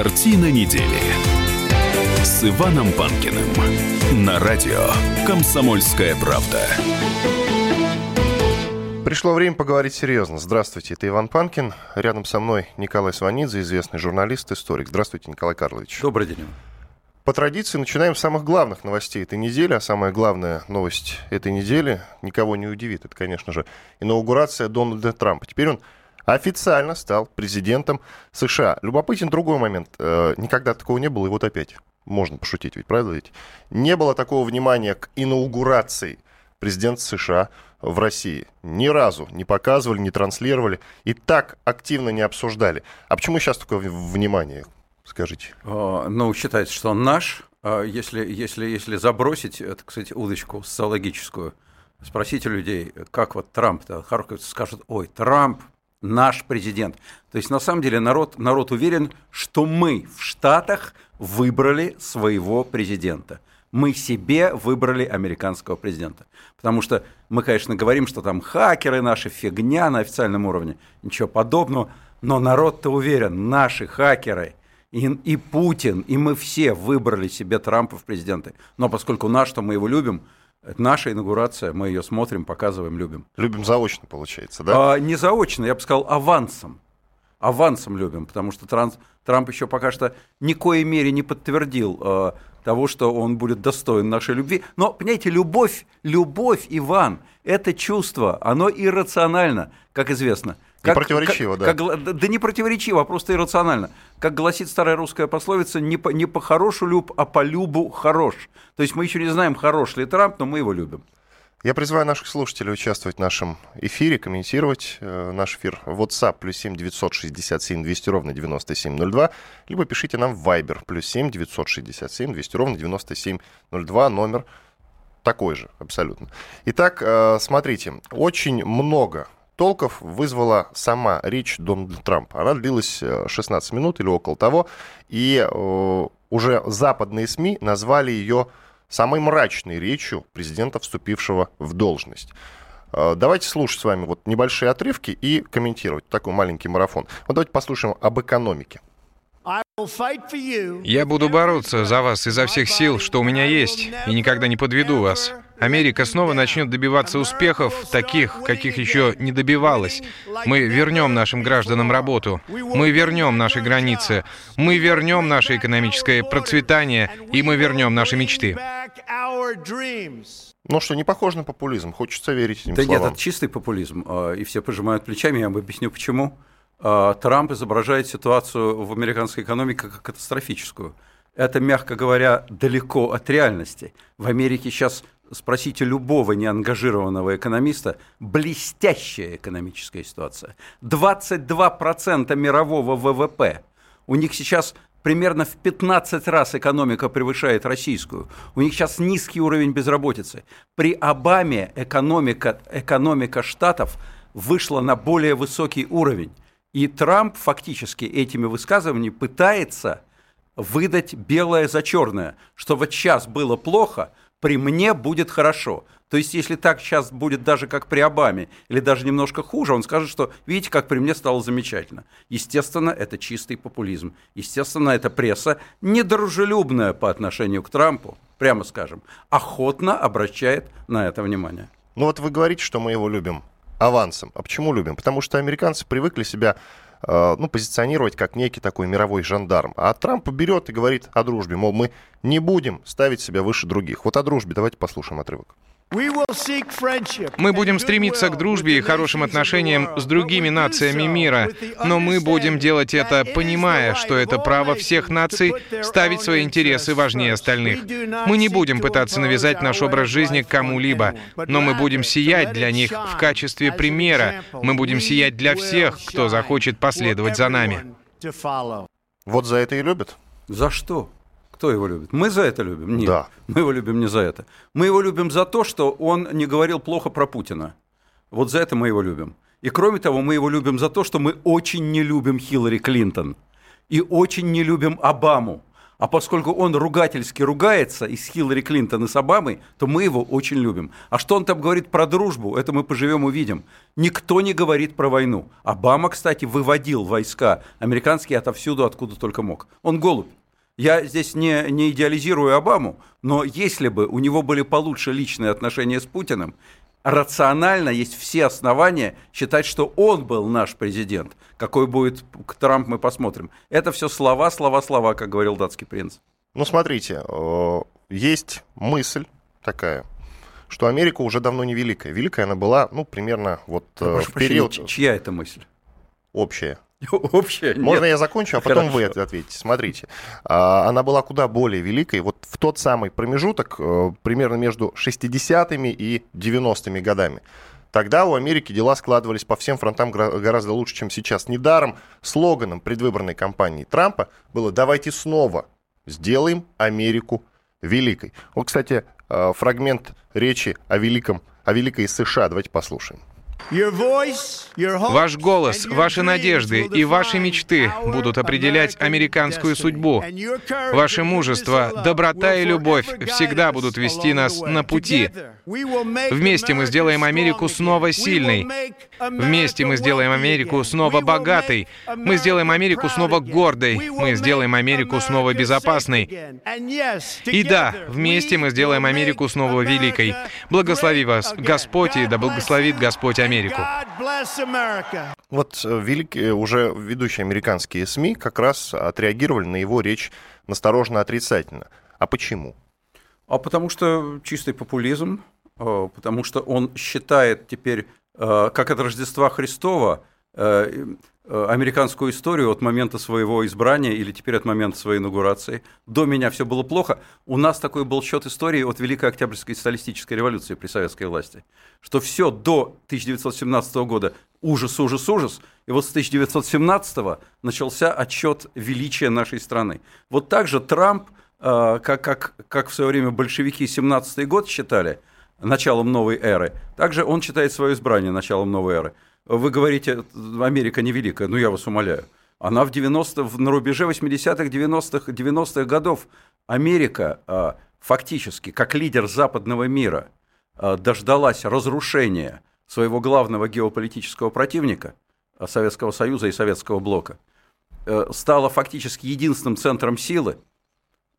Картина недели с Иваном Панкиным на радио «Комсомольская правда». Пришло время поговорить серьезно. Здравствуйте, это Иван Панкин. Рядом со мной Николай Сванидзе, известный журналист, историк. Здравствуйте, Николай Карлович. Добрый день. По традиции начинаем с самых главных новостей этой недели. А самая главная новость этой недели никого не удивит. Это, конечно же, инаугурация Дональда Трампа. Теперь он официально стал президентом США. Любопытен другой момент. Э, никогда такого не было, и вот опять. Можно пошутить ведь, правда ведь? Не было такого внимания к инаугурации президента США в России. Ни разу не показывали, не транслировали и так активно не обсуждали. А почему сейчас такое внимание, скажите? А, ну, считается, что он наш. А если, если, если забросить, это, кстати, удочку социологическую, спросите людей, как вот Трамп-то, скажут, ой, Трамп наш президент. То есть на самом деле народ, народ уверен, что мы в Штатах выбрали своего президента. Мы себе выбрали американского президента. Потому что мы, конечно, говорим, что там хакеры наши, фигня на официальном уровне, ничего подобного, но народ-то уверен, наши хакеры и, и Путин, и мы все выбрали себе Трампа в президенты. Но поскольку наш, то мы его любим – это наша инаугурация, мы ее смотрим, показываем, любим. Любим заочно, получается, да? А, не заочно, я бы сказал, авансом. Авансом любим, потому что Транс, Трамп еще пока что ни коей мере не подтвердил э, того, что он будет достоин нашей любви. Но, понимаете, любовь, любовь, Иван, это чувство, оно иррационально, как известно – как, не противоречиво, как, да. Как, да не противоречиво, а просто иррационально. Как гласит старая русская пословица, не по, не по хорошу люб, а по любу хорош. То есть мы еще не знаем, хорош ли Трамп, но мы его любим. Я призываю наших слушателей участвовать в нашем эфире, комментировать э, наш эфир в WhatsApp плюс 7 967 200 ровно 9702, либо пишите нам в Viber плюс 7 967 200 ровно 9702, номер такой же абсолютно. Итак, э, смотрите, очень много толков вызвала сама речь Дональда Трампа. Она длилась 16 э, минут или около того, и э, уже западные СМИ назвали ее самой мрачной речью президента, вступившего в должность. Э, давайте слушать с вами вот небольшие отрывки и комментировать такой маленький марафон. Вот давайте послушаем об экономике. Я буду бороться за вас изо всех сил, что у меня есть, и никогда не подведу вас. Америка снова начнет добиваться успехов, таких, каких еще не добивалась. Мы вернем нашим гражданам работу, мы вернем наши границы, мы вернем наше экономическое процветание, и мы вернем наши мечты. Ну что, не похоже на популизм, хочется верить этим да словам. нет, это чистый популизм, а, и все пожимают плечами, я вам объясню почему. А, Трамп изображает ситуацию в американской экономике как катастрофическую. Это, мягко говоря, далеко от реальности. В Америке сейчас спросите любого неангажированного экономиста, блестящая экономическая ситуация. 22% мирового ВВП. У них сейчас примерно в 15 раз экономика превышает российскую. У них сейчас низкий уровень безработицы. При Обаме экономика, экономика штатов вышла на более высокий уровень. И Трамп фактически этими высказываниями пытается выдать белое за черное, что вот сейчас было плохо, при мне будет хорошо. То есть, если так сейчас будет даже как при Обаме, или даже немножко хуже, он скажет, что видите, как при мне стало замечательно. Естественно, это чистый популизм. Естественно, эта пресса недружелюбная по отношению к Трампу, прямо скажем, охотно обращает на это внимание. Ну вот вы говорите, что мы его любим авансом. А почему любим? Потому что американцы привыкли себя ну, позиционировать как некий такой мировой жандарм. А Трамп берет и говорит о дружбе, мол, мы не будем ставить себя выше других. Вот о дружбе давайте послушаем отрывок. Мы будем стремиться к дружбе и хорошим отношениям с другими нациями мира, но мы будем делать это, понимая, что это право всех наций ставить свои интересы важнее остальных. Мы не будем пытаться навязать наш образ жизни кому-либо, но мы будем сиять для них в качестве примера. Мы будем сиять для всех, кто захочет последовать за нами. Вот за это и любят. За что? Кто его любит? Мы за это любим? Нет. Да. Мы его любим не за это. Мы его любим за то, что он не говорил плохо про Путина. Вот за это мы его любим. И кроме того, мы его любим за то, что мы очень не любим Хиллари Клинтон. И очень не любим Обаму. А поскольку он ругательски ругается и с Хиллари Клинтон, и с Обамой, то мы его очень любим. А что он там говорит про дружбу, это мы поживем увидим. Никто не говорит про войну. Обама, кстати, выводил войска американские отовсюду, откуда только мог. Он голубь. Я здесь не, не идеализирую Обаму, но если бы у него были получше личные отношения с Путиным, рационально есть все основания считать, что он был наш президент. Какой будет Трамп, мы посмотрим. Это все слова, слова, слова, как говорил датский принц. Ну, смотрите, э, есть мысль такая, что Америка уже давно не великая. Великая она была, ну, примерно вот э, в период... Чья это мысль? Общая. Общая? Можно я закончу, а потом Хорошо. вы ответите. Смотрите, а, она была куда более великой. Вот в тот самый промежуток, э, примерно между 60-ми и 90-ми годами. Тогда у Америки дела складывались по всем фронтам гораздо лучше, чем сейчас. Недаром слоганом предвыборной кампании Трампа было «давайте снова сделаем Америку великой». Вот, кстати, э, фрагмент речи о великом, о великой США. Давайте послушаем. Ваш голос, ваши надежды и ваши мечты будут определять американскую судьбу. Ваше мужество, доброта и любовь всегда будут вести нас на пути. Вместе мы сделаем Америку снова сильной. Вместе мы сделаем Америку снова богатой. Мы сделаем Америку снова гордой. Мы сделаем Америку снова безопасной. И да, вместе мы сделаем Америку снова великой. Благослови вас Господь и да благословит Господь Америку. Америку. Вот э, великие, уже ведущие американские СМИ как раз отреагировали на его речь насторожно отрицательно. А почему? А потому что чистый популизм, э, потому что он считает теперь, э, как от Рождества Христова, Э, американскую историю от момента своего избрания или теперь от момента своей инаугурации. До меня все было плохо. У нас такой был счет истории от Великой Октябрьской социалистической революции при советской власти, что все до 1917 года ужас, ужас, ужас, и вот с 1917 начался отчет величия нашей страны. Вот так же Трамп, э, как, как, как в свое время большевики 17 год считали началом новой эры, также он считает свое избрание началом новой эры. Вы говорите, Америка невеликая, ну я вас умоляю. Она в 90 на рубеже 80-х, 90-х 90 годов. Америка а, фактически, как лидер западного мира, а, дождалась разрушения своего главного геополитического противника, а, Советского Союза и Советского Блока, э, стала фактически единственным центром силы,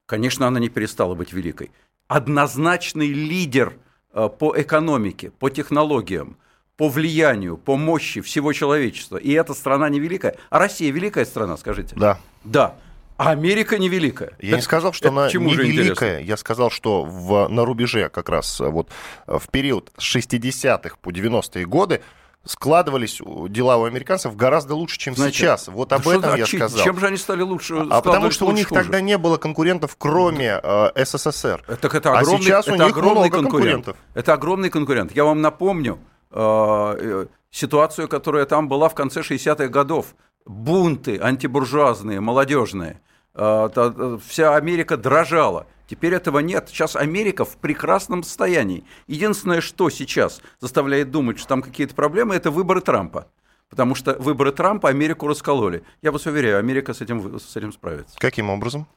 конечно, она не перестала быть великой. Однозначный лидер по экономике, по технологиям – по влиянию, по мощи всего человечества. И эта страна невеликая. А Россия великая страна, скажите? Да. Да. А Америка невеликая. Я так, не сказал, что она не великая. Я сказал, что в, на рубеже как раз вот в период с 60-х по 90-е годы складывались дела у американцев гораздо лучше, чем Знаете, сейчас. Вот об этом я сказал. Чем же они стали лучше? А потому что у них хуже? тогда не было конкурентов, кроме э, СССР. Так это огромный, а сейчас у это них огромный много конкурент. конкурентов. Это огромный конкурент. Я вам напомню, Э, э, ситуацию, которая там была в конце 60-х годов. Бунты антибуржуазные, молодежные. Э, вся Америка дрожала. Теперь этого нет. Сейчас Америка в прекрасном состоянии. Единственное, что сейчас заставляет думать, что там какие-то проблемы, это выборы Трампа. Потому что выборы Трампа Америку раскололи. Я вас уверяю, Америка с этим, с этим справится. Каким образом?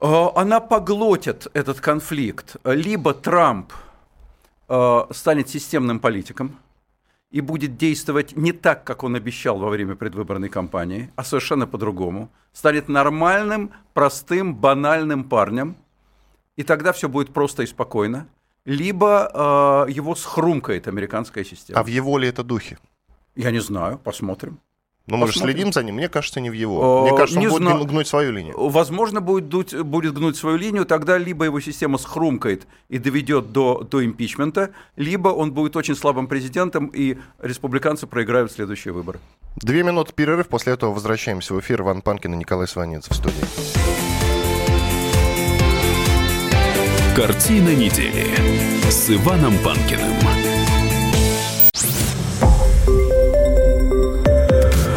Она поглотит этот конфликт. Либо Трамп Э, станет системным политиком и будет действовать не так, как он обещал во время предвыборной кампании, а совершенно по-другому, станет нормальным, простым, банальным парнем, и тогда все будет просто и спокойно, либо э, его схрумкает американская система. А в его ли это духе? Я не знаю, посмотрим. Но мы же следим за ним. Мне кажется, не в его. Мне кажется, он не будет зна... гнуть свою линию. Возможно, будет, дуть, будет гнуть свою линию, тогда либо его система схрумкает и доведет до, до импичмента, либо он будет очень слабым президентом, и республиканцы проиграют следующие выборы. Две минуты перерыв, после этого возвращаемся в эфир. Иван Панкин и Николай Сванец в студии. Картина недели с Иваном Панкиным.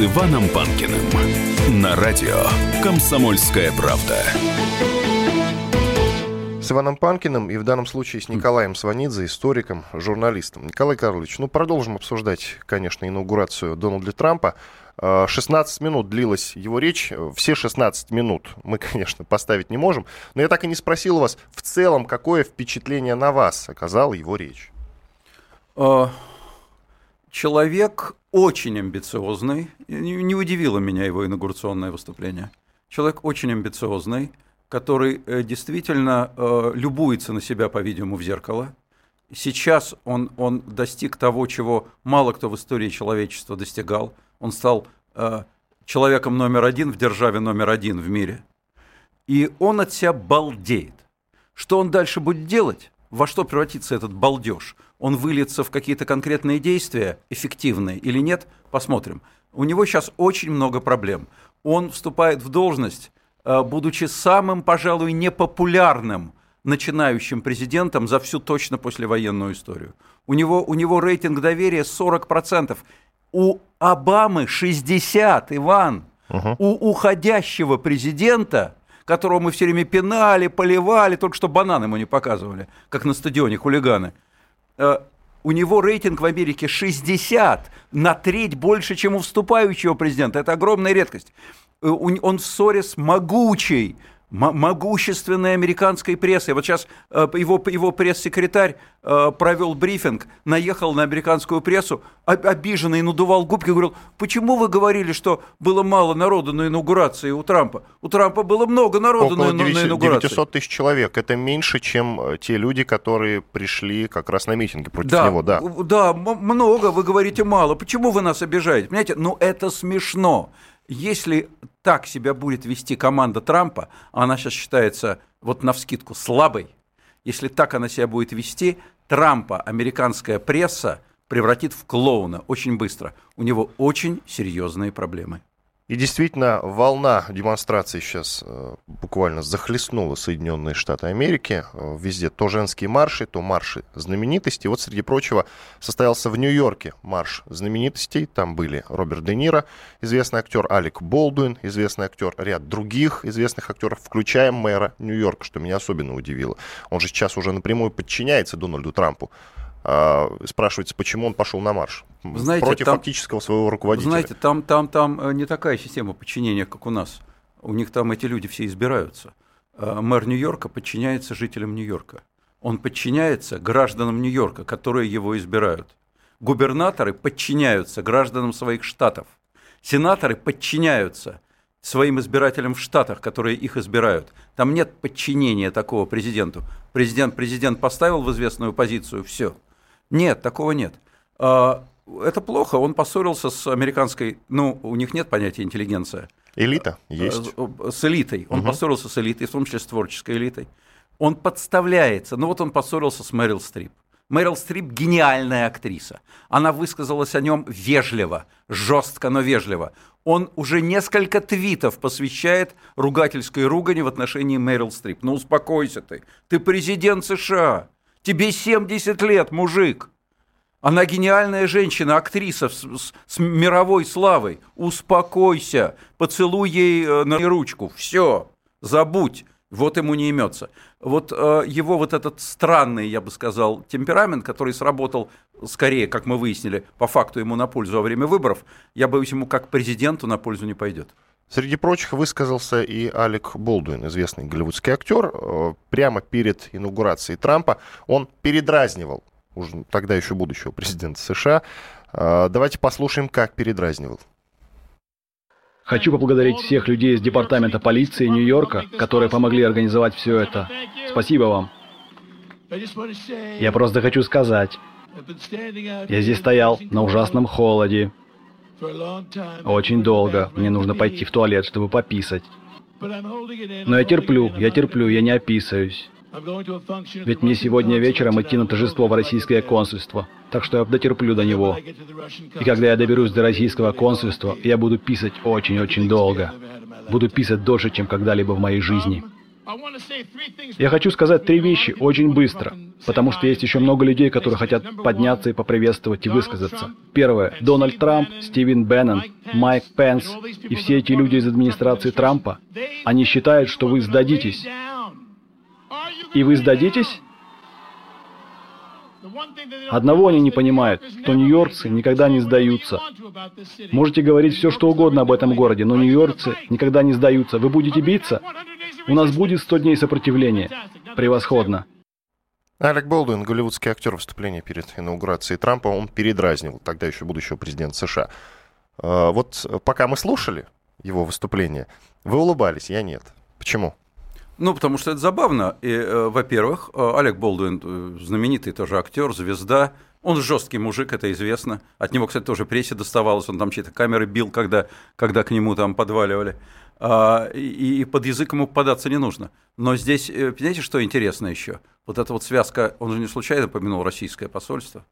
с Иваном Панкиным на радио «Комсомольская правда». С Иваном Панкиным и в данном случае с Николаем Сванидзе, историком, журналистом. Николай Карлович, ну продолжим обсуждать, конечно, инаугурацию Дональда Трампа. 16 минут длилась его речь. Все 16 минут мы, конечно, поставить не можем. Но я так и не спросил у вас, в целом, какое впечатление на вас оказала его речь? Человек очень амбициозный. Не удивило меня его инаугурационное выступление. Человек очень амбициозный, который э, действительно э, любуется на себя, по-видимому, в зеркало. Сейчас он, он достиг того, чего мало кто в истории человечества достигал – он стал э, человеком номер один в державе номер один в мире. И он от себя балдеет. Что он дальше будет делать? Во что превратится этот балдеж? Он выльется в какие-то конкретные действия, эффективные или нет? Посмотрим. У него сейчас очень много проблем. Он вступает в должность, э, будучи самым, пожалуй, непопулярным начинающим президентом за всю точно послевоенную историю. У него, у него рейтинг доверия 40%. У Обамы 60, Иван. Угу. У уходящего президента, которого мы все время пинали, поливали, только что банан ему не показывали, как на стадионе хулиганы, у него рейтинг в Америке 60, на треть больше, чем у вступающего президента. Это огромная редкость. Э, он в ссоре с могучей могущественной американской прессой. Вот сейчас э, его, его пресс-секретарь э, провел брифинг, наехал на американскую прессу, обиженный, надувал губки, говорил, почему вы говорили, что было мало народу на инаугурации у Трампа? У Трампа было много народу Около на, 9, на инаугурации. 900 тысяч человек. Это меньше, чем э, те люди, которые пришли как раз на митинги против да, него. Да, да, много, вы говорите мало. Почему вы нас обижаете? Понимаете, ну это смешно. Если так себя будет вести команда Трампа, она сейчас считается вот навскидку слабой, если так она себя будет вести, Трампа американская пресса превратит в клоуна очень быстро. У него очень серьезные проблемы. И действительно, волна демонстраций сейчас э, буквально захлестнула Соединенные Штаты Америки. Э, везде то женские марши, то марши знаменитостей. Вот, среди прочего, состоялся в Нью-Йорке марш знаменитостей. Там были Роберт Де Ниро, известный актер Алек Болдуин, известный актер, ряд других известных актеров, включая мэра Нью-Йорка, что меня особенно удивило. Он же сейчас уже напрямую подчиняется Дональду Трампу. А, спрашивается, почему он пошел на марш знаете, против там, фактического своего руководителя. Знаете, там, там, там э, не такая система подчинения, как у нас. У них там эти люди все избираются. А, мэр Нью-Йорка подчиняется жителям Нью-Йорка. Он подчиняется гражданам Нью-Йорка, которые его избирают. Губернаторы подчиняются гражданам своих штатов. Сенаторы подчиняются своим избирателям в штатах, которые их избирают. Там нет подчинения такого президенту. Президент президент поставил в известную позицию, все – нет, такого нет. А, это плохо. Он поссорился с американской, ну, у них нет понятия интеллигенция. Элита есть. Э, с элитой. Он угу. поссорился с элитой, в том числе с творческой элитой. Он подставляется. Ну вот он поссорился с Мэрил Стрип. Мэрил Стрип гениальная актриса. Она высказалась о нем вежливо, жестко, но вежливо. Он уже несколько твитов посвящает ругательской ругани в отношении Мэрил Стрип. Ну успокойся ты. Ты президент США. Тебе 70 лет, мужик. Она гениальная женщина, актриса с, с, с мировой славой. Успокойся, поцелуй ей э, на ручку. Все, забудь. Вот ему не имется. Вот э, его вот этот странный, я бы сказал, темперамент, который сработал скорее, как мы выяснили, по факту ему на пользу во время выборов, я боюсь, ему как президенту на пользу не пойдет. Среди прочих высказался и Алек Болдуин, известный голливудский актер. Э, прямо перед инаугурацией Трампа он передразнивал, уже тогда еще будущего президента США. Э, давайте послушаем, как передразнивал. Хочу поблагодарить всех людей из департамента полиции Нью-Йорка, которые помогли организовать все это. Спасибо вам. Я просто хочу сказать, я здесь стоял на ужасном холоде, очень долго. Мне нужно пойти в туалет, чтобы пописать. Но я терплю, я терплю, я не описываюсь. Ведь мне сегодня вечером идти на торжество в российское консульство. так что я дотерплю до него. И когда я доберусь до российского консульства, я буду писать очень-очень долго. Буду писать дольше, чем когда-либо в моей жизни. Я хочу сказать три вещи очень быстро, потому что есть еще много людей, которые хотят подняться и поприветствовать и высказаться. Первое. Дональд Трамп, Стивен Беннон, Майк Пенс и все эти люди из администрации Трампа, они считают, что вы сдадитесь. И вы сдадитесь? Одного они не понимают, что нью-йоркцы никогда не сдаются. Можете говорить все, что угодно об этом городе, но нью-йоркцы никогда не сдаются. Вы будете биться? У нас будет 100 дней сопротивления. Превосходно. Алек Болдуин, голливудский актер выступления перед инаугурацией Трампа, он передразнил тогда еще будущего президента США. А, вот пока мы слушали его выступление, вы улыбались, я нет. Почему? Ну, потому что это забавно. И, э, во-первых, э, Олег Болдуин, э, знаменитый тоже актер, звезда, он жесткий мужик, это известно. От него, кстати, тоже прессе доставалось, он там чьи-то камеры бил, когда, когда к нему там подваливали. А, и, и под язык ему податься не нужно. Но здесь, понимаете, что интересно еще? Вот эта вот связка, он же не случайно помянул российское посольство.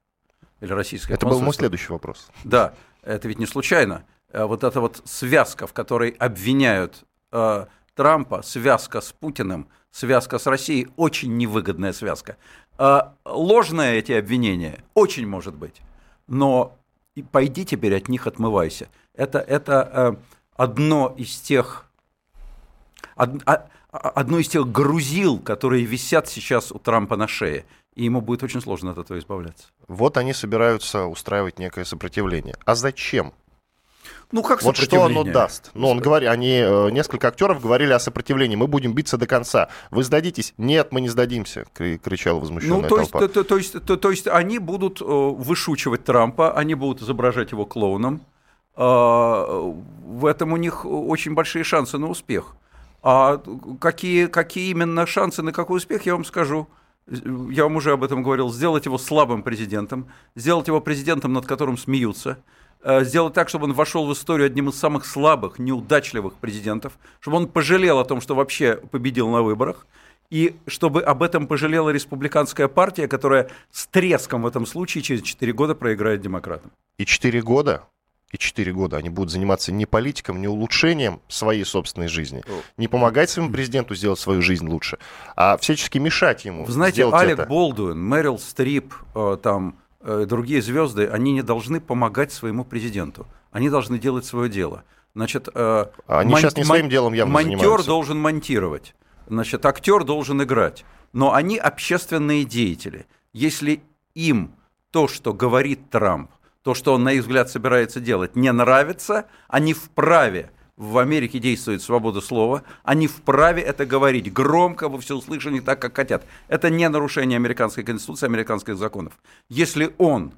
Или российское Это был мой следующий вопрос. Да, это ведь не случайно. Вот эта вот связка, в которой обвиняют Трампа, связка с Путиным, связка с Россией, очень невыгодная связка. А ложные эти обвинения, очень может быть, но пойди теперь от них отмывайся. Это, это э, одно из тех, од, а, одно из тех грузил, которые висят сейчас у Трампа на шее. И ему будет очень сложно от этого избавляться. Вот они собираются устраивать некое сопротивление. А зачем? Ну, как Вот что оно даст? Ну, он говорит, они, э, несколько актеров говорили о сопротивлении. Мы будем биться до конца. Вы сдадитесь? Нет, мы не сдадимся, кричал возмущенная ну, то толпа. Есть, то, то, есть, то, то есть они будут э, вышучивать Трампа, они будут изображать его клоуном. А, в этом у них очень большие шансы на успех. А какие, какие именно шансы на какой успех, я вам скажу. Я вам уже об этом говорил. Сделать его слабым президентом, сделать его президентом, над которым смеются – Э, сделать так, чтобы он вошел в историю одним из самых слабых, неудачливых президентов, чтобы он пожалел о том, что вообще победил на выборах, и чтобы об этом пожалела республиканская партия, которая с треском в этом случае через 4 года проиграет демократам. И 4 года и 4 года они будут заниматься не политиком, не улучшением своей собственной жизни, не помогать своему президенту сделать свою жизнь лучше, а всячески мешать ему. Вы знаете, Алек это. Болдуин, Мэрил Стрип, э, там Э, другие звезды, они не должны помогать своему президенту. Они должны делать свое дело. Значит, э, они мон- сейчас не своим делом явно Монтер занимаются. должен монтировать. Значит, актер должен играть. Но они общественные деятели. Если им то, что говорит Трамп, то, что он, на их взгляд, собирается делать, не нравится, они вправе в Америке действует свобода слова, они вправе это говорить громко, во всеуслышание, так, как хотят. Это не нарушение американской конституции, американских законов. Если он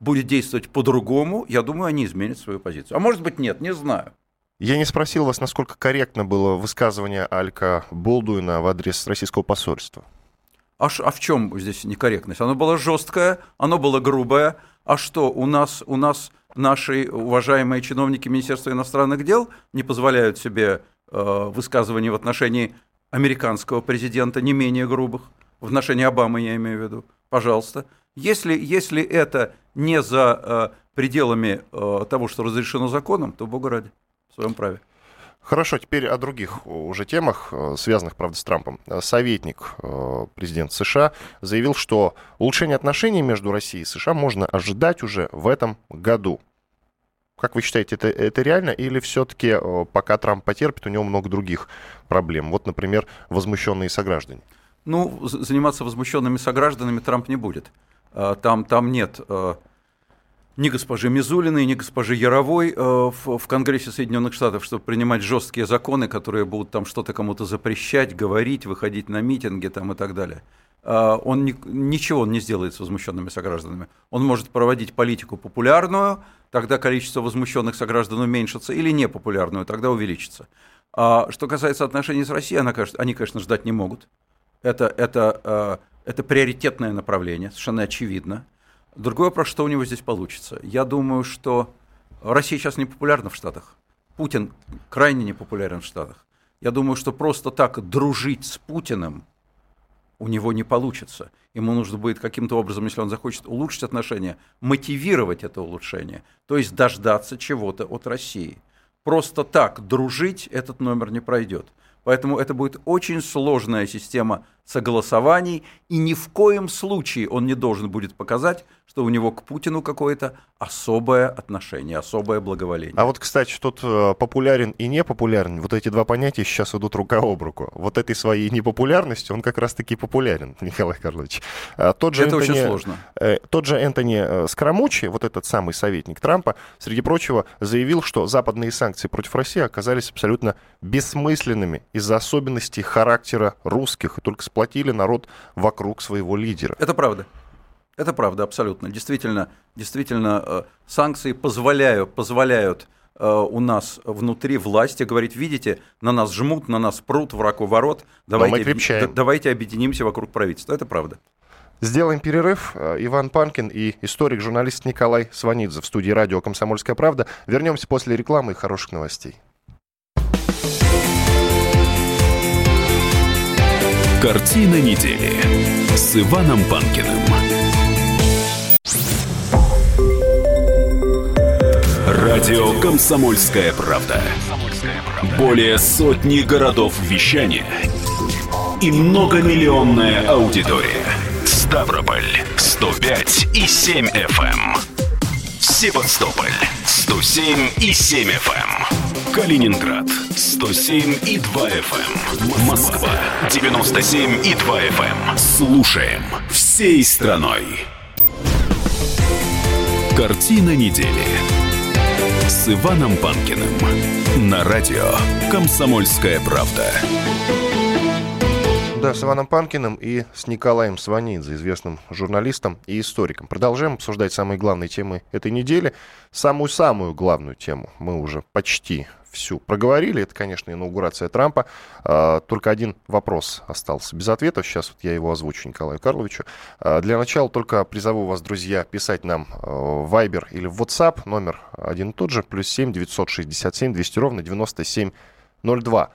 будет действовать по-другому, я думаю, они изменят свою позицию. А может быть, нет, не знаю. Я не спросил вас, насколько корректно было высказывание Алька Болдуина в адрес российского посольства. А, ш, а в чем здесь некорректность? Оно было жесткое, оно было грубое. А что, у нас, у нас наши уважаемые чиновники Министерства иностранных дел не позволяют себе э, высказываний в отношении американского президента не менее грубых, в отношении Обамы я имею в виду, пожалуйста. Если, если это не за э, пределами э, того, что разрешено законом, то, бога ради, в своем праве. Хорошо, теперь о других уже темах, э, связанных, правда, с Трампом. Э, советник э, президента США заявил, что улучшение отношений между Россией и США можно ожидать уже в этом году. Как вы считаете, это, это реально или все-таки пока Трамп потерпит, у него много других проблем? Вот, например, возмущенные сограждане. Ну, заниматься возмущенными согражданами Трамп не будет. Там, там нет ни госпожи Мизулиной, ни госпожи Яровой э, в, в Конгрессе Соединенных Штатов, чтобы принимать жесткие законы, которые будут там что-то кому-то запрещать, говорить, выходить на митинги там, и так далее. Э, он ни, ничего он не сделает с возмущенными согражданами. Он может проводить политику популярную, тогда количество возмущенных сограждан уменьшится, или непопулярную, тогда увеличится. А что касается отношений с Россией, она, они, конечно, ждать не могут. Это, это, э, это приоритетное направление, совершенно очевидно. Другой вопрос, что у него здесь получится. Я думаю, что Россия сейчас не популярна в Штатах. Путин крайне не популярен в Штатах. Я думаю, что просто так дружить с Путиным у него не получится. Ему нужно будет каким-то образом, если он захочет улучшить отношения, мотивировать это улучшение, то есть дождаться чего-то от России. Просто так дружить этот номер не пройдет. Поэтому это будет очень сложная система согласований, и ни в коем случае он не должен будет показать, что у него к Путину какое-то особое отношение, особое благоволение. А вот, кстати, тут э, популярен и непопулярен, вот эти два понятия сейчас идут рука об руку. Вот этой своей непопулярностью он как раз-таки популярен, Николай Карлович. А тот же Это Энтони, очень сложно. Э, тот же Энтони э, Скрамучи, вот этот самый советник Трампа, среди прочего, заявил, что западные санкции против России оказались абсолютно бессмысленными из-за особенностей характера русских и только сплотили народ вокруг своего лидера. Это правда. Это правда, абсолютно. Действительно, действительно э, санкции позволяют, позволяют э, у нас внутри власти говорить, видите, на нас жмут, на нас прут, враг у ворот, давайте, давайте объединимся вокруг правительства. Это правда. Сделаем перерыв. Э, Иван Панкин и историк-журналист Николай Сванидзе в студии радио «Комсомольская правда». Вернемся после рекламы и хороших новостей. Картина недели с Иваном Панкиным. Радио «Комсомольская правда». Более сотни городов вещания и многомиллионная аудитория. Ставрополь 105 и 7 FM. Эм. Севастополь 107 и 7 FM. Эм. Калининград 107 и 2 FM. Эм. Москва 97 и 2 FM. Слушаем всей страной. Картина недели с Иваном Панкиным на радио «Комсомольская правда». Да, с Иваном Панкиным и с Николаем Сванидзе, известным журналистом и историком. Продолжаем обсуждать самые главные темы этой недели. Самую-самую главную тему мы уже почти всю проговорили. Это, конечно, инаугурация Трампа. А, только один вопрос остался без ответа. Сейчас вот я его озвучу Николаю Карловичу. А, для начала только призову вас, друзья, писать нам а, в Viber или в WhatsApp. Номер один и тот же. Плюс 7 967 200 ровно 9702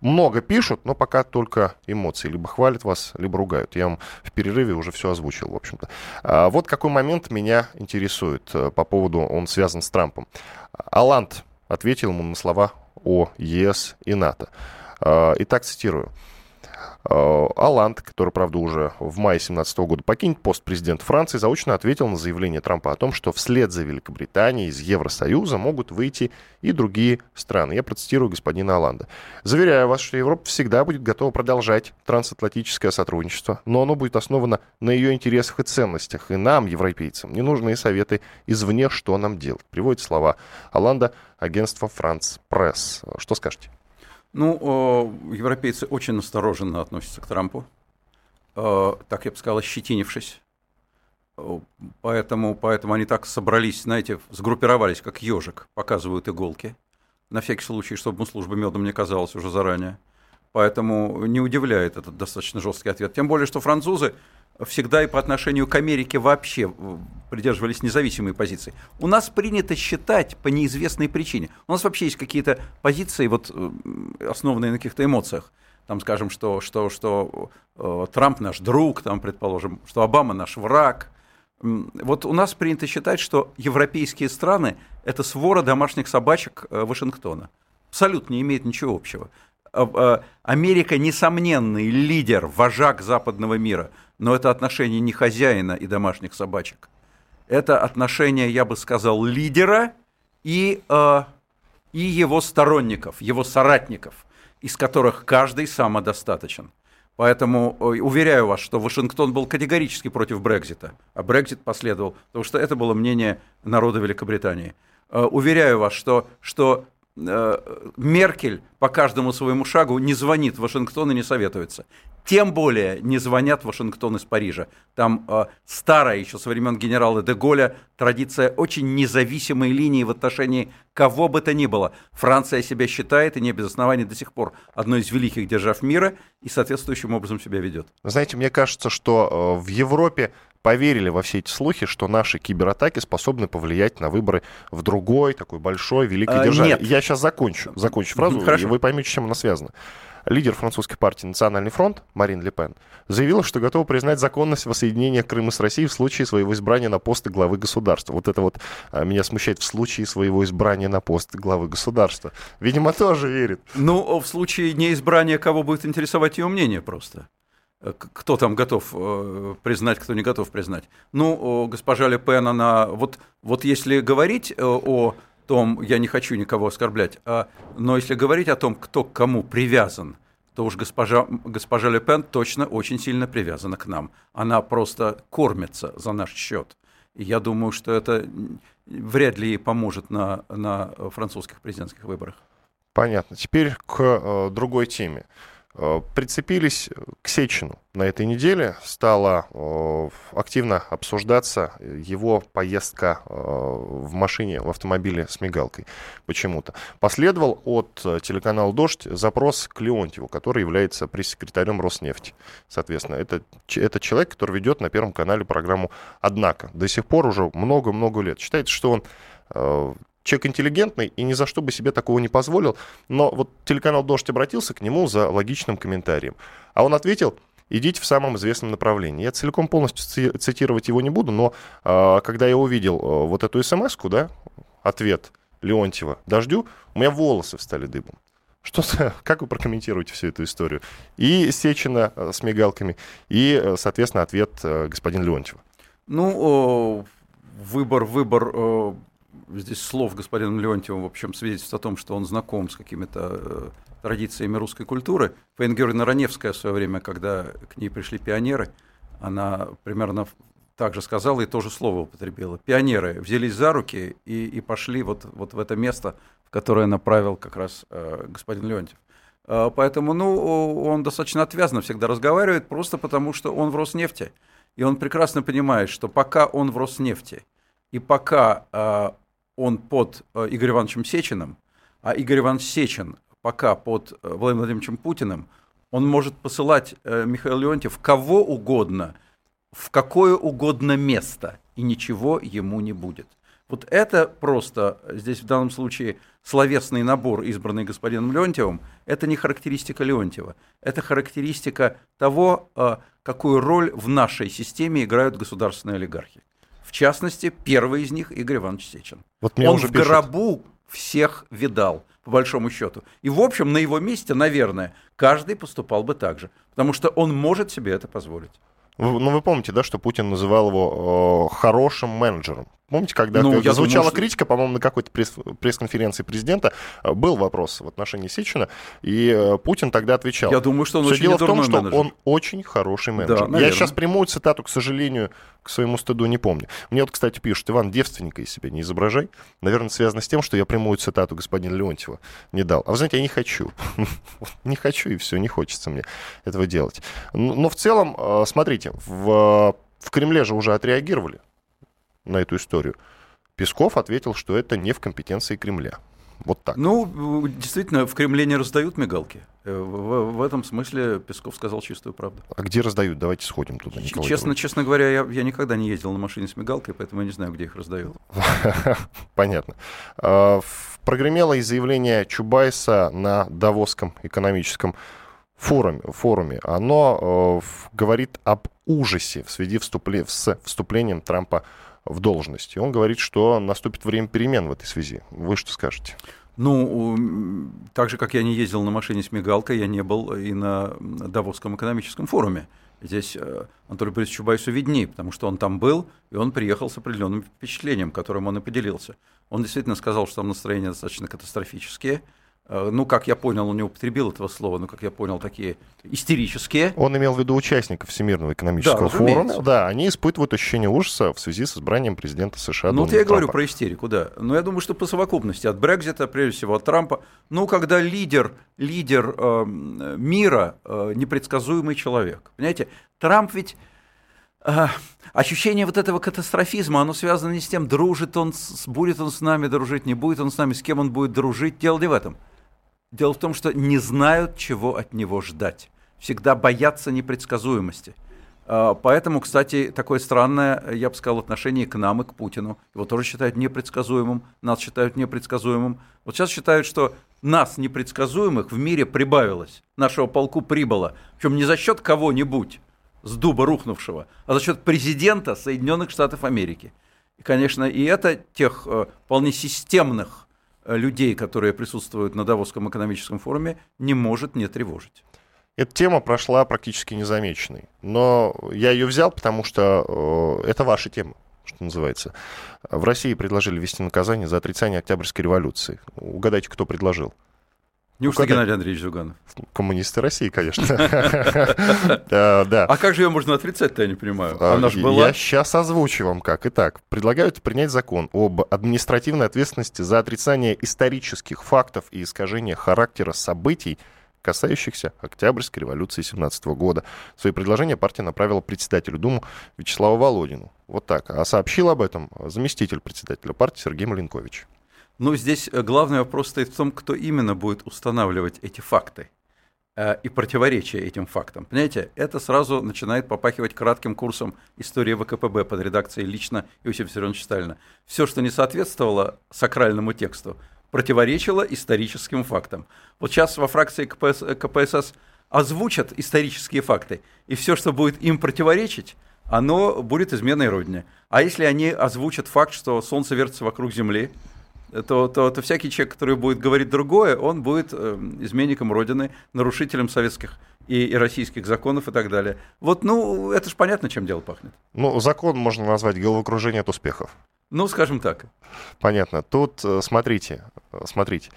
много пишут, но пока только эмоции. Либо хвалят вас, либо ругают. Я вам в перерыве уже все озвучил, в общем-то. А вот какой момент меня интересует э, по поводу, он связан с Трампом. Аланд ответил ему на слова о ЕС и НАТО. А, итак, цитирую. Э, Аланд, который, правда, уже в мае 2017 года покинет пост президента Франции, заочно ответил на заявление Трампа о том, что вслед за Великобританией из Евросоюза могут выйти и другие страны. Я процитирую господина Аланда. «Заверяю вас, что Европа всегда будет готова продолжать трансатлантическое сотрудничество, но оно будет основано на ее интересах и ценностях. И нам, европейцам, не нужны советы извне, что нам делать». Приводит слова Аланда агентство «Франц Пресс». Что скажете? Ну, европейцы очень настороженно относятся к Трампу, так я бы сказал, щетинившись. Поэтому, поэтому они так собрались, знаете, сгруппировались, как ежик, показывают иголки. На всякий случай, чтобы ему служба медом не казалась уже заранее. Поэтому не удивляет этот достаточно жесткий ответ. Тем более, что французы всегда и по отношению к Америке вообще придерживались независимой позиции. У нас принято считать по неизвестной причине. У нас вообще есть какие-то позиции, вот, э, основанные на каких-то эмоциях. Там, скажем, что, что, что э, Трамп наш друг, там, предположим, что Обама наш враг. Вот у нас принято считать, что европейские страны – это свора домашних собачек э, Вашингтона. Абсолютно не имеет ничего общего. Америка несомненный лидер, вожак западного мира – но это отношение не хозяина и домашних собачек. Это отношение, я бы сказал, лидера и, э, и его сторонников, его соратников, из которых каждый самодостаточен. Поэтому уверяю вас, что Вашингтон был категорически против Брекзита, а Брекзит последовал, потому что это было мнение народа Великобритании. Э, уверяю вас, что, что Э, Меркель по каждому своему шагу не звонит в Вашингтон и не советуется. Тем более не звонят в Вашингтон из Парижа. Там э, старая еще со времен генерала де Голля традиция очень независимой линии в отношении кого бы то ни было. Франция себя считает, и не без оснований до сих пор, одной из великих держав мира, и соответствующим образом себя ведет. Знаете, мне кажется, что э, в Европе поверили во все эти слухи, что наши кибератаки способны повлиять на выборы в другой, такой большой, великой а, державе. Нет. Я сейчас закончу, закончу фразу, Хорошо. и вы поймете, чем она связана. лидер французской партии «Национальный фронт» Марин Ле Пен заявила, что готова признать законность воссоединения Крыма с Россией в случае своего избрания на пост главы государства. Вот это вот а, меня смущает в случае своего избрания на пост главы государства. Видимо, тоже верит. Ну, в случае неизбрания кого будет интересовать ее мнение просто? Э, кто там готов э, признать, кто не готов признать. Ну, госпожа Ле Пен, она... Вот, вот если говорить э, о том, я не хочу никого оскорблять, а, но если говорить о том, кто к кому привязан, то уж госпожа, госпожа Ле Пен точно очень сильно привязана к нам. Она просто кормится за наш счет. Я думаю, что это вряд ли ей поможет на, на французских президентских выборах. Понятно. Теперь к другой теме. Э, прицепились к Сечину. На этой неделе стала э, активно обсуждаться его поездка э, в машине, в автомобиле с мигалкой почему-то. Последовал от телеканала «Дождь» запрос к Леонтьеву, который является пресс-секретарем Роснефти. Соответственно, это, это человек, который ведет на Первом канале программу «Однако». До сих пор уже много-много лет. Считается, что он человек интеллигентный и ни за что бы себе такого не позволил. Но вот телеканал «Дождь» обратился к нему за логичным комментарием. А он ответил, идите в самом известном направлении. Я целиком полностью цитировать его не буду, но э, когда я увидел э, вот эту смс да, ответ Леонтьева «Дождю», у меня волосы встали дыбом. Что, как вы прокомментируете всю эту историю? И Сечина э, с мигалками, и, э, соответственно, ответ э, господина Леонтьева. Ну, выбор, выбор здесь слов господином Леонтьевым, в общем, свидетельствует о том, что он знаком с какими-то э, традициями русской культуры. Фаина Георгиевна Раневская в свое время, когда к ней пришли пионеры, она примерно так же сказала и тоже слово употребила. Пионеры взялись за руки и, и пошли вот, вот в это место, в которое направил как раз э, господин Леонтьев. Э, поэтому ну, он достаточно отвязно всегда разговаривает, просто потому что он в Роснефти. И он прекрасно понимает, что пока он в Роснефти, и пока э, он под э, Игорем Ивановичем Сечиным, а Игорь Иванович Сечин пока под э, Владимиром Владимировичем Путиным, он может посылать э, Михаил Леонтьев кого угодно, в какое угодно место, и ничего ему не будет. Вот это просто, здесь в данном случае словесный набор, избранный господином Леонтьевым, это не характеристика Леонтьева, это характеристика того, какую роль в нашей системе играют государственные олигархи частности, первый из них Игорь Иванович Сечин. Вот Он в пишут. гробу всех видал, по большому счету. И, в общем, на его месте, наверное, каждый поступал бы так же, потому что он может себе это позволить. Ну, вы помните, да, что Путин называл его э, хорошим менеджером. Помните, когда ну, я звучала думаю, критика, по-моему, на какой-то пресс- пресс-конференции президента э, был вопрос в отношении Сечина, и э, Путин тогда отвечал. Я думаю, что он Все очень дело в том, что он очень хороший менеджер. Да, я сейчас прямую цитату, к сожалению, к своему стыду не помню. Мне вот, кстати, пишут, Иван, девственника из себя не изображай. Наверное, связано с тем, что я прямую цитату господина Леонтьева не дал. А вы знаете, я не хочу. не хочу, и все, не хочется мне этого делать. Но в целом, э, смотрите, в, в Кремле же уже отреагировали на эту историю. Песков ответил, что это не в компетенции Кремля. Вот так. Ну, действительно, в Кремле не раздают мигалки. Э, в, в этом смысле Песков сказал чистую правду. А где раздают? Давайте сходим туда. Николай честно, честно говоря, я, я никогда не ездил на машине с мигалкой, поэтому я не знаю, где их раздают. Понятно. А, прогремело и заявление Чубайса на Давосском экономическом форуме. форуме. Оно э, говорит об ужасе в связи с вступлением Трампа в должности. Он говорит, что наступит время перемен в этой связи. Вы что скажете? Ну, так же, как я не ездил на машине с мигалкой, я не был и на Давосском экономическом форуме. Здесь э, Анатолий Борисович Чубайсу виднее, потому что он там был, и он приехал с определенным впечатлением, которым он и поделился. Он действительно сказал, что там настроения достаточно катастрофические – ну, как я понял, он не употребил этого слова, но, как я понял, такие истерические. Он имел в виду участников Всемирного экономического да, форума. Да, они испытывают ощущение ужаса в связи с избранием президента США Ну, вот я говорю про истерику, да. Но я думаю, что по совокупности от Брекзита, прежде всего от Трампа, ну, когда лидер, лидер э, мира э, непредсказуемый человек. Понимаете, Трамп ведь э, ощущение вот этого катастрофизма, оно связано не с тем, дружит он, с, будет он с нами дружить, не будет он с нами, с кем он будет дружить. Дело не в этом. Дело в том, что не знают, чего от него ждать. Всегда боятся непредсказуемости. А, поэтому, кстати, такое странное, я бы сказал, отношение к нам и к Путину. Его тоже считают непредсказуемым, нас считают непредсказуемым. Вот сейчас считают, что нас, непредсказуемых, в мире прибавилось. Нашего полку прибыло. Причем не за счет кого-нибудь с дуба рухнувшего, а за счет президента Соединенных Штатов Америки. И, конечно, и это тех э, вполне системных людей, которые присутствуют на Давосском экономическом форуме, не может не тревожить. Эта тема прошла практически незамеченной. Но я ее взял, потому что э, это ваша тема, что называется. В России предложили ввести наказание за отрицание Октябрьской революции. Угадайте, кто предложил? Неужто ну, Геннадий Андреевич Зюганов? Коммунисты России, конечно. А как же ее можно отрицать-то, я не понимаю? А, Она же была. Я сейчас озвучу вам как. Итак, предлагают принять закон об административной ответственности за отрицание исторических фактов и искажение характера событий, касающихся Октябрьской революции 17 года. Свои предложения партия направила председателю Думы Вячеславу Володину. Вот так. А сообщил об этом заместитель председателя партии Сергей Маленкович. Ну, здесь э, главный вопрос стоит в том, кто именно будет устанавливать эти факты э, и противоречия этим фактам. Понимаете, это сразу начинает попахивать кратким курсом истории ВКПБ под редакцией лично Иосифа Виссарионовича Сталина. Все, что не соответствовало сакральному тексту, противоречило историческим фактам. Вот сейчас во фракции КПС, КПСС озвучат исторические факты, и все, что будет им противоречить, оно будет изменой Родине. А если они озвучат факт, что Солнце вертится вокруг Земли, то, то, то всякий человек, который будет говорить другое, он будет э, изменником Родины, нарушителем советских и, и российских законов и так далее. Вот, ну, это же понятно, чем дело пахнет. Ну, закон можно назвать головокружение от успехов. Ну, скажем так. Понятно. Тут, э, смотрите, э, смотрите.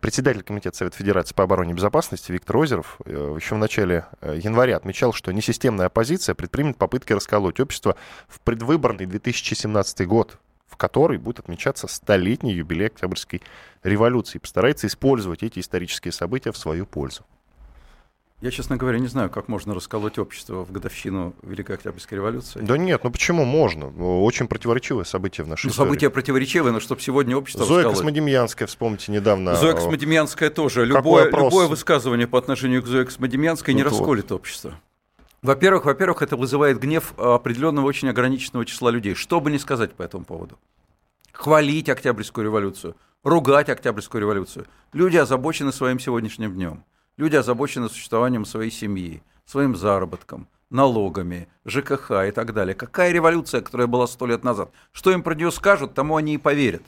Председатель Комитета Совета Федерации по обороне и безопасности Виктор Озеров э, еще в начале января отмечал, что несистемная оппозиция предпримет попытки расколоть общество в предвыборный 2017 год, в который будет отмечаться столетний юбилей Октябрьской революции. Постарается использовать эти исторические события в свою пользу. Я, честно говоря, не знаю, как можно расколоть общество в годовщину Великой Октябрьской революции. Да нет, ну почему можно? Очень противоречивое событие в нашей ну, истории. Событие противоречивое, но чтобы сегодня общество Зоя расколоть. Космодемьянская, вспомните недавно. Зоя Космодемьянская тоже. Любое, любое высказывание по отношению к Зое Космодемьянской ну, не расколет вот. общество. Во-первых, во-первых, это вызывает гнев определенного очень ограниченного числа людей. Что бы ни сказать по этому поводу. Хвалить Октябрьскую революцию, ругать Октябрьскую революцию. Люди озабочены своим сегодняшним днем. Люди озабочены существованием своей семьи, своим заработком, налогами, ЖКХ и так далее. Какая революция, которая была сто лет назад? Что им про нее скажут, тому они и поверят.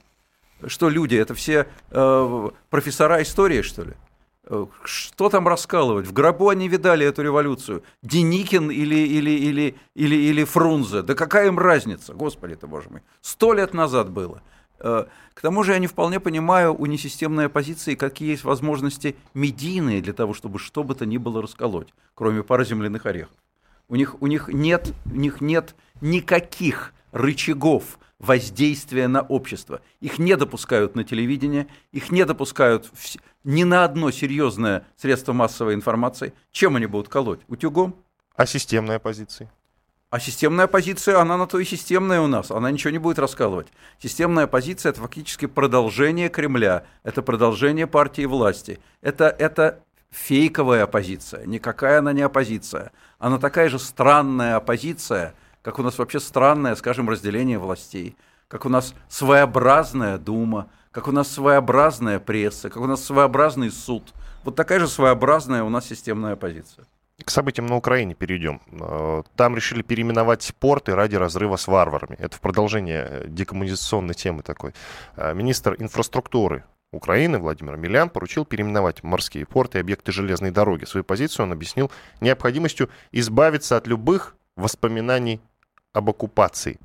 Что люди, это все э, профессора истории, что ли? Э, что там раскалывать? В гробу они видали эту революцию. Деникин или, или, или, или, или Фрунзе. Да какая им разница? Господи ты, боже мой. Сто лет назад было. Э, к тому же я не вполне понимаю у несистемной оппозиции, какие есть возможности медийные для того, чтобы что бы то ни было расколоть, кроме пары земляных орехов. У них, у них, нет, у них нет никаких рычагов воздействия на общество. Их не допускают на телевидение, их не допускают в, ни на одно серьезное средство массовой информации. Чем они будут колоть? Утюгом? А системная оппозиция? А системная оппозиция, она на то и системная у нас, она ничего не будет раскалывать. Системная оппозиция – это фактически продолжение Кремля, это продолжение партии власти, это, это фейковая оппозиция, никакая она не оппозиция. Она такая же странная оппозиция, как у нас вообще странное, скажем, разделение властей, как у нас своеобразная дума, как у нас своеобразная пресса, как у нас своеобразный суд. Вот такая же своеобразная у нас системная оппозиция. К событиям на Украине перейдем. Э, там решили переименовать порты ради разрыва с варварами. Это в продолжение декоммунизационной темы такой. Э, министр инфраструктуры Украины Владимир Милян поручил переименовать морские порты и объекты железной дороги. Свою позицию он объяснил необходимостью избавиться от любых воспоминаний об оккупации.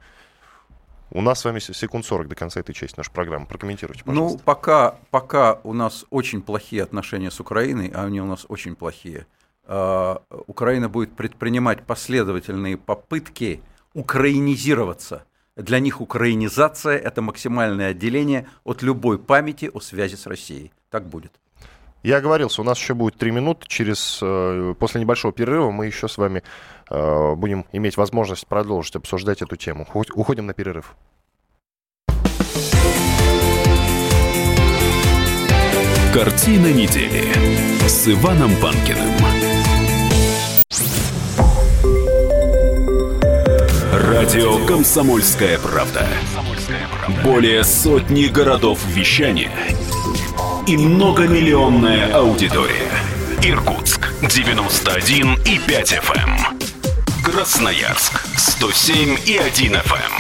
У нас с вами секунд 40 до конца этой части нашей программы. Прокомментируйте, ну, пожалуйста. Ну, пока, пока у нас очень плохие отношения с Украиной, а они у нас очень плохие, а, Украина будет предпринимать последовательные попытки украинизироваться. Для них украинизация – это максимальное отделение от любой памяти о связи с Россией. Так будет. Я оговорился, у нас еще будет три минуты. Через, э, после небольшого перерыва мы еще с вами будем иметь возможность продолжить обсуждать эту тему. Уходим на перерыв. Картина недели с Иваном Панкиным. Радио «Комсомольская правда». Более сотни городов вещания – и многомиллионная аудитория. Иркутск 91 и 5 FM. Эм. Красноярск 107 и 1 FM.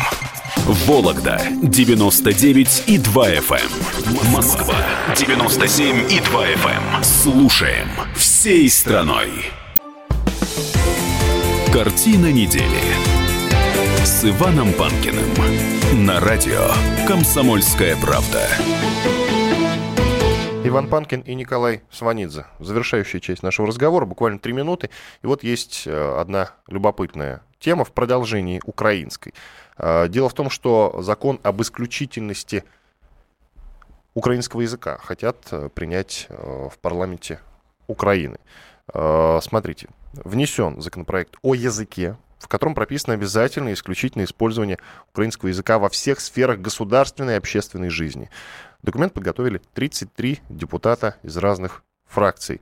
Вологда 99 и 2 FM. Эм. Москва 97 и 2 FM. Эм. Слушаем всей страной. Картина недели с Иваном Панкиным на радио «Комсомольская правда». Иван Панкин и Николай Сванидзе. Завершающая часть нашего разговора, буквально три минуты. И вот есть э, одна любопытная тема в продолжении украинской. Э, дело в том, что закон об исключительности украинского языка хотят э, принять в парламенте Украины. Смотрите, внесен законопроект о языке, в котором прописано обязательное исключительное использование украинского языка во всех сферах государственной и общественной жизни. Документ подготовили 33 депутата из разных фракций.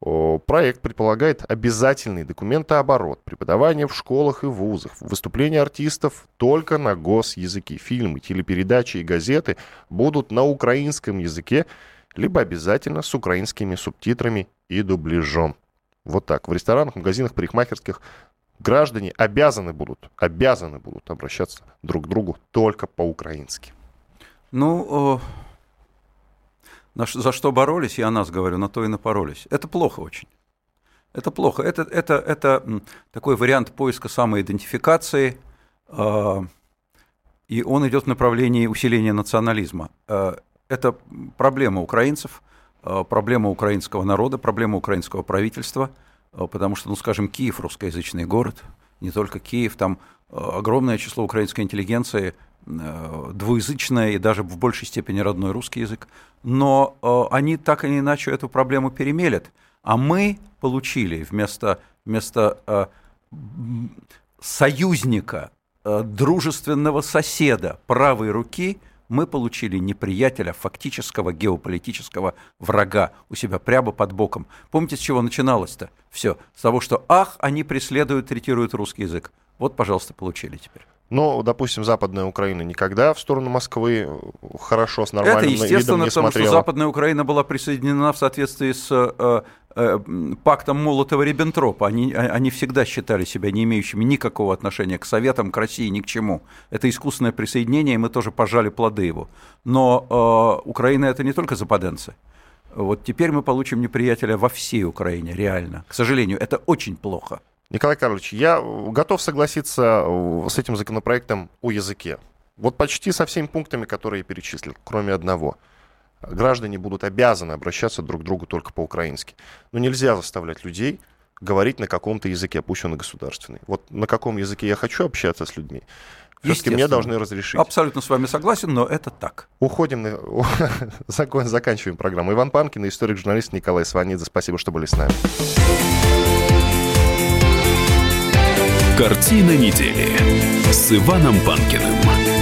Проект предполагает обязательный документооборот, преподавание в школах и вузах, выступления артистов только на госязыке. Фильмы, телепередачи и газеты будут на украинском языке, либо обязательно с украинскими субтитрами и дубляжом. Вот так. В ресторанах, магазинах, парикмахерских граждане обязаны будут, обязаны будут обращаться друг к другу только по-украински. Ну, за что боролись, я о нас говорю, на то и напоролись. Это плохо очень. Это плохо. Это, это, это такой вариант поиска самоидентификации, э, и он идет в направлении усиления национализма. Э, это проблема украинцев, э, проблема украинского народа, проблема украинского правительства, э, потому что, ну, скажем, Киев русскоязычный город, не только Киев, там огромное число украинской интеллигенции – двуязычное и даже в большей степени родной русский язык, но э, они так или иначе эту проблему перемелят, а мы получили вместо, вместо э, союзника, дружественного соседа правой руки мы получили неприятеля, фактического геополитического врага у себя прямо под боком. Помните, с чего начиналось-то? Все. С того, что ах, они преследуют, третируют русский язык. Вот, пожалуйста, получили теперь. Но, допустим, Западная Украина никогда в сторону Москвы хорошо, с нормальным Это естественно, видом не потому что Западная Украина была присоединена в соответствии с э, э, пактом Молотова-Риббентропа. Они, а, они всегда считали себя не имеющими никакого отношения к Советам, к России, ни к чему. Это искусственное присоединение, и мы тоже пожали плоды его. Но э, Украина это не только западенцы. Вот теперь мы получим неприятеля во всей Украине, реально. К сожалению, это очень плохо. Николай Карлович, я готов согласиться э, с этим законопроектом о языке. Вот почти со всеми пунктами, которые я перечислил, кроме одного. Граждане будут обязаны обращаться друг к другу только по-украински. Но нельзя заставлять людей говорить на каком-то языке, пусть он и государственный. Вот на каком языке я хочу общаться с людьми, все-таки мне должны разрешить. Абсолютно с вами согласен, но это так. Уходим, на... заканчиваем программу. Иван Панкин, историк-журналист Николай Сванидзе. Спасибо, что были с нами. Картина недели с Иваном Панкиным.